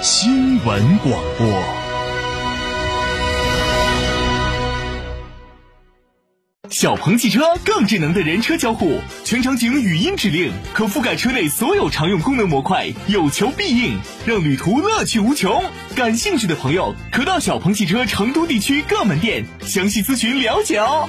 新闻广播。小鹏汽车更智能的人车交互，全场景语音指令，可覆盖车内所有常用功能模块，有求必应，让旅途乐趣无穷。感兴趣的朋友可到小鹏汽车成都地区各门店详细咨询了解哦。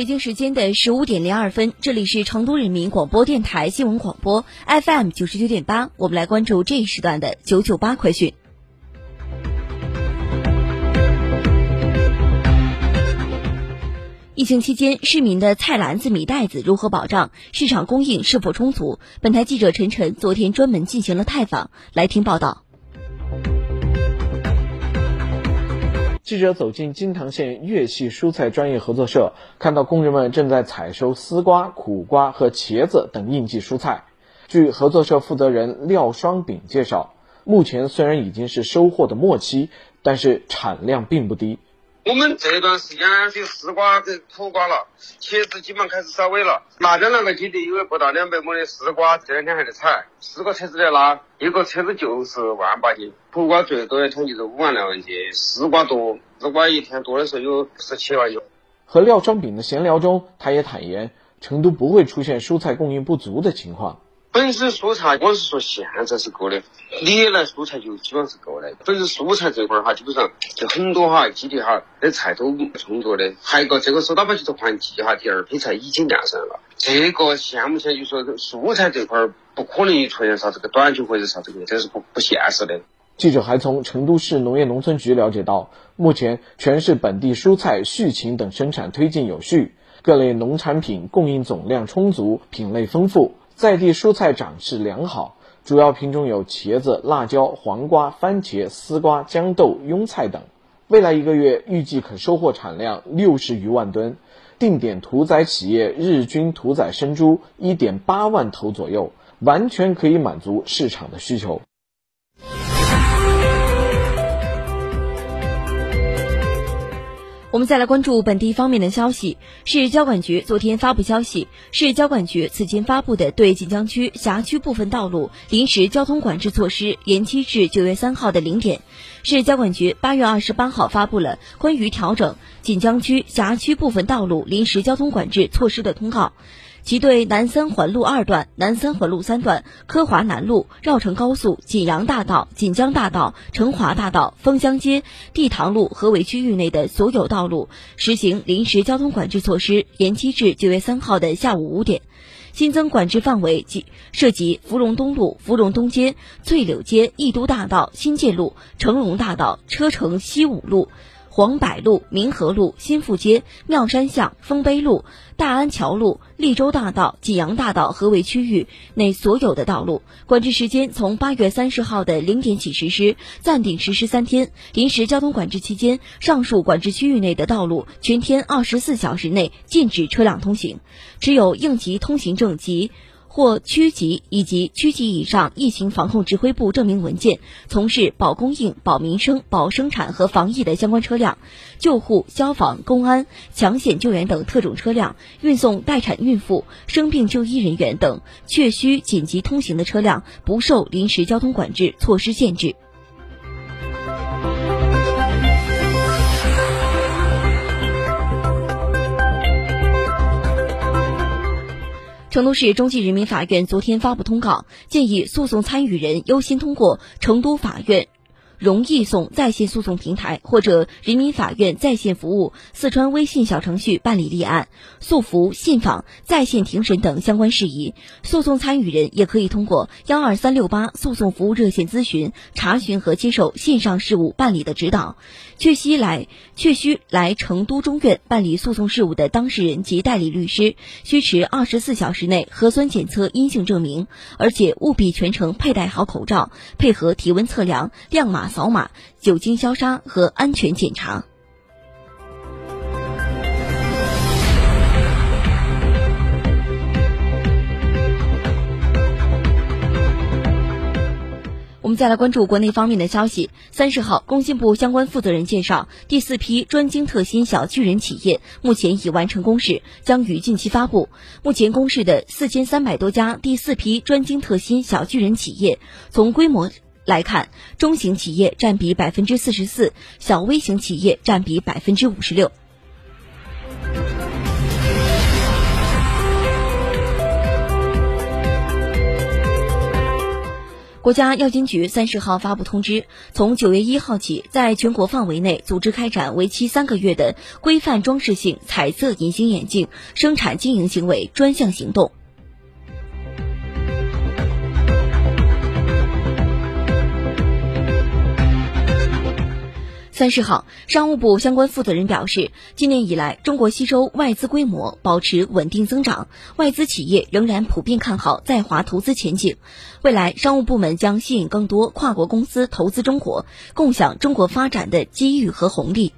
北京时间的十五点零二分，这里是成都人民广播电台新闻广播 FM 九十九点八，我们来关注这一时段的九九八快讯。疫情期间，市民的菜篮子、米袋子如何保障？市场供应是否充足？本台记者陈晨昨天专门进行了探访，来听报道。记者走进金堂县粤系蔬菜专业合作社，看到工人们正在采收丝瓜、苦瓜和茄子等应季蔬菜。据合作社负责人廖双炳介绍，目前虽然已经是收获的末期，但是产量并不低。我们这段时间就丝瓜、跟苦瓜了，茄子基本开始稍微了。辣椒那个基地有不到两百亩的丝瓜，这两天还在采。四个车子在拉，一个车子就是万把斤。苦瓜最多的统计是五万两万斤，丝瓜多，丝瓜一天多的时候有十七万斤。和廖双炳的闲聊中，他也坦言，成都不会出现蔬菜供应不足的情况。本身蔬菜，我是说现在是够的，历来蔬菜就基本上是够的。本身蔬菜这块儿哈，基本上就很多哈基地哈的菜都充足的。还有个这个说到把就是换季哈，第二批菜已经晾上了。这个现目前就说蔬菜这块儿不可能出现啥这个短缺或者啥这个，这是不不现实的。记者还从成都市农业农村局了解到，目前全市本地蔬菜、畜禽等生产推进有序，各类农产品供应总量充足，品类丰富。在地蔬菜长势良好，主要品种有茄子、辣椒、黄瓜、番茄、丝瓜、豇豆、庸菜等。未来一个月预计可收获产量六十余万吨，定点屠宰企业日均屠宰生猪一点八万头左右，完全可以满足市场的需求。我们再来关注本地方面的消息。市交管局昨天发布消息，市交管局此前发布的对锦江区辖区部分道路临时交通管制措施延期至九月三号的零点。市交管局八月二十八号发布了关于调整锦江区辖区部分道路临时交通管制措施的通告。其对南三环路二段、南三环路三段、科华南路、绕城高速、锦阳大道、锦江大道、成华大道、枫香街、地塘路合围区域内的所有道路实行临时交通管制措施，延期至九月三号的下午五点。新增管制范围及涉及芙蓉东路、芙蓉东街、翠柳街、义都大道、新界路、成龙大道、车城西五路。广百路、民和路、新富街、妙山巷、丰碑路、大安桥路、利州大道、济阳大道合围区域内所有的道路，管制时间从八月三十号的零点起实施，暂定实施三天。临时交通管制期间，上述管制区域内的道路全天二十四小时内禁止车辆通行。持有应急通行证及或区级以及区级以上疫情防控指挥部证明文件，从事保供应、保民生、保生产和防疫的相关车辆，救护、消防、公安、抢险救援等特种车辆，运送待产孕妇、生病就医人员等确需紧急通行的车辆，不受临时交通管制措施限制。成都市中级人民法院昨天发布通告，建议诉讼参与人优先通过成都法院。容易送在线诉讼平台或者人民法院在线服务四川微信小程序办理立案、诉服、信访、在线庭审等相关事宜。诉讼参与人也可以通过幺二三六八诉讼服务热线咨询、查询和接受线上事务办理的指导。确需来确需来成都中院办理诉讼事务的当事人及代理律师，需持二十四小时内核酸检测阴性证明，而且务必全程佩戴好口罩，配合体温测量、亮码。扫码、酒精消杀和安全检查。我们再来关注国内方面的消息。三十号，工信部相关负责人介绍，第四批专精特新小巨人企业目前已完成公示，将于近期发布。目前公示的四千三百多家第四批专精特新小巨人企业，从规模。来看，中型企业占比百分之四十四，小微型企业占比百分之五十六。国家药监局三十号发布通知，从九月一号起，在全国范围内组织开展为期三个月的规范装饰性彩色隐形眼镜生产经营行为专项行动。三十号，商务部相关负责人表示，今年以来，中国吸收外资规模保持稳定增长，外资企业仍然普遍看好在华投资前景。未来，商务部门将吸引更多跨国公司投资中国，共享中国发展的机遇和红利。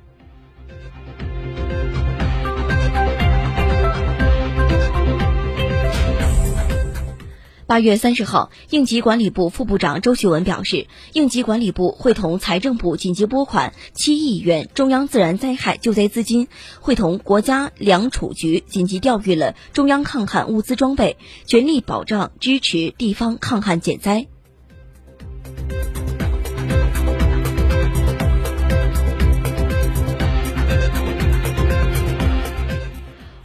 八月三十号，应急管理部副部长周旭文表示，应急管理部会同财政部紧急拨款七亿元中央自然灾害救灾资金，会同国家粮储局紧急调运了中央抗旱物资装备，全力保障支持地方抗旱减灾。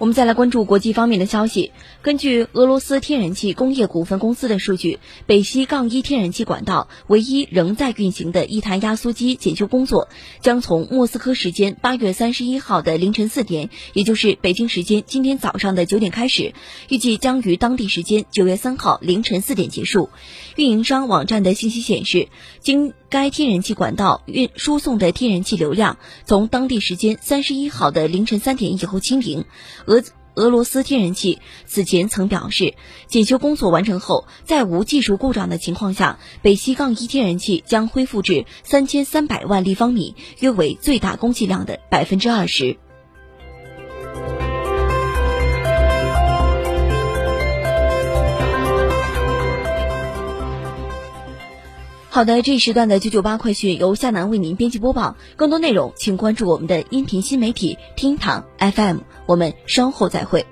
我们再来关注国际方面的消息。根据俄罗斯天然气工业股份公司的数据，北溪杠一天然气管道唯一仍在运行的一台压缩机检修工作，将从莫斯科时间八月三十一号的凌晨四点，也就是北京时间今天早上的九点开始，预计将于当地时间九月三号凌晨四点结束。运营商网站的信息显示，经该天然气管道运输送的天然气流量，从当地时间三十一号的凌晨三点以后清零。俄俄罗斯天然气此前曾表示，检修工作完成后，在无技术故障的情况下，北溪杠一天然气将恢复至三千三百万立方米，约为最大供气量的百分之二十。好的，这一时段的九九八快讯由夏楠为您编辑播报。更多内容，请关注我们的音频新媒体厅堂 FM。我们稍后再会。